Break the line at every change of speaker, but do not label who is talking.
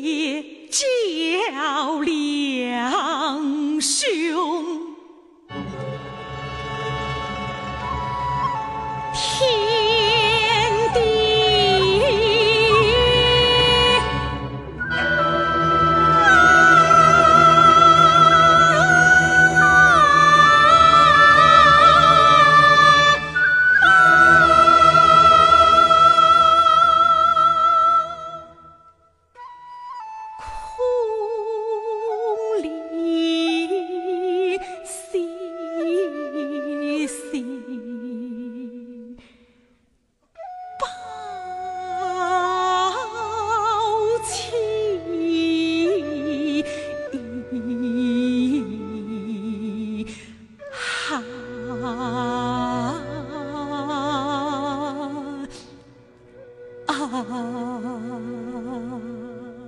叫两兄。啊。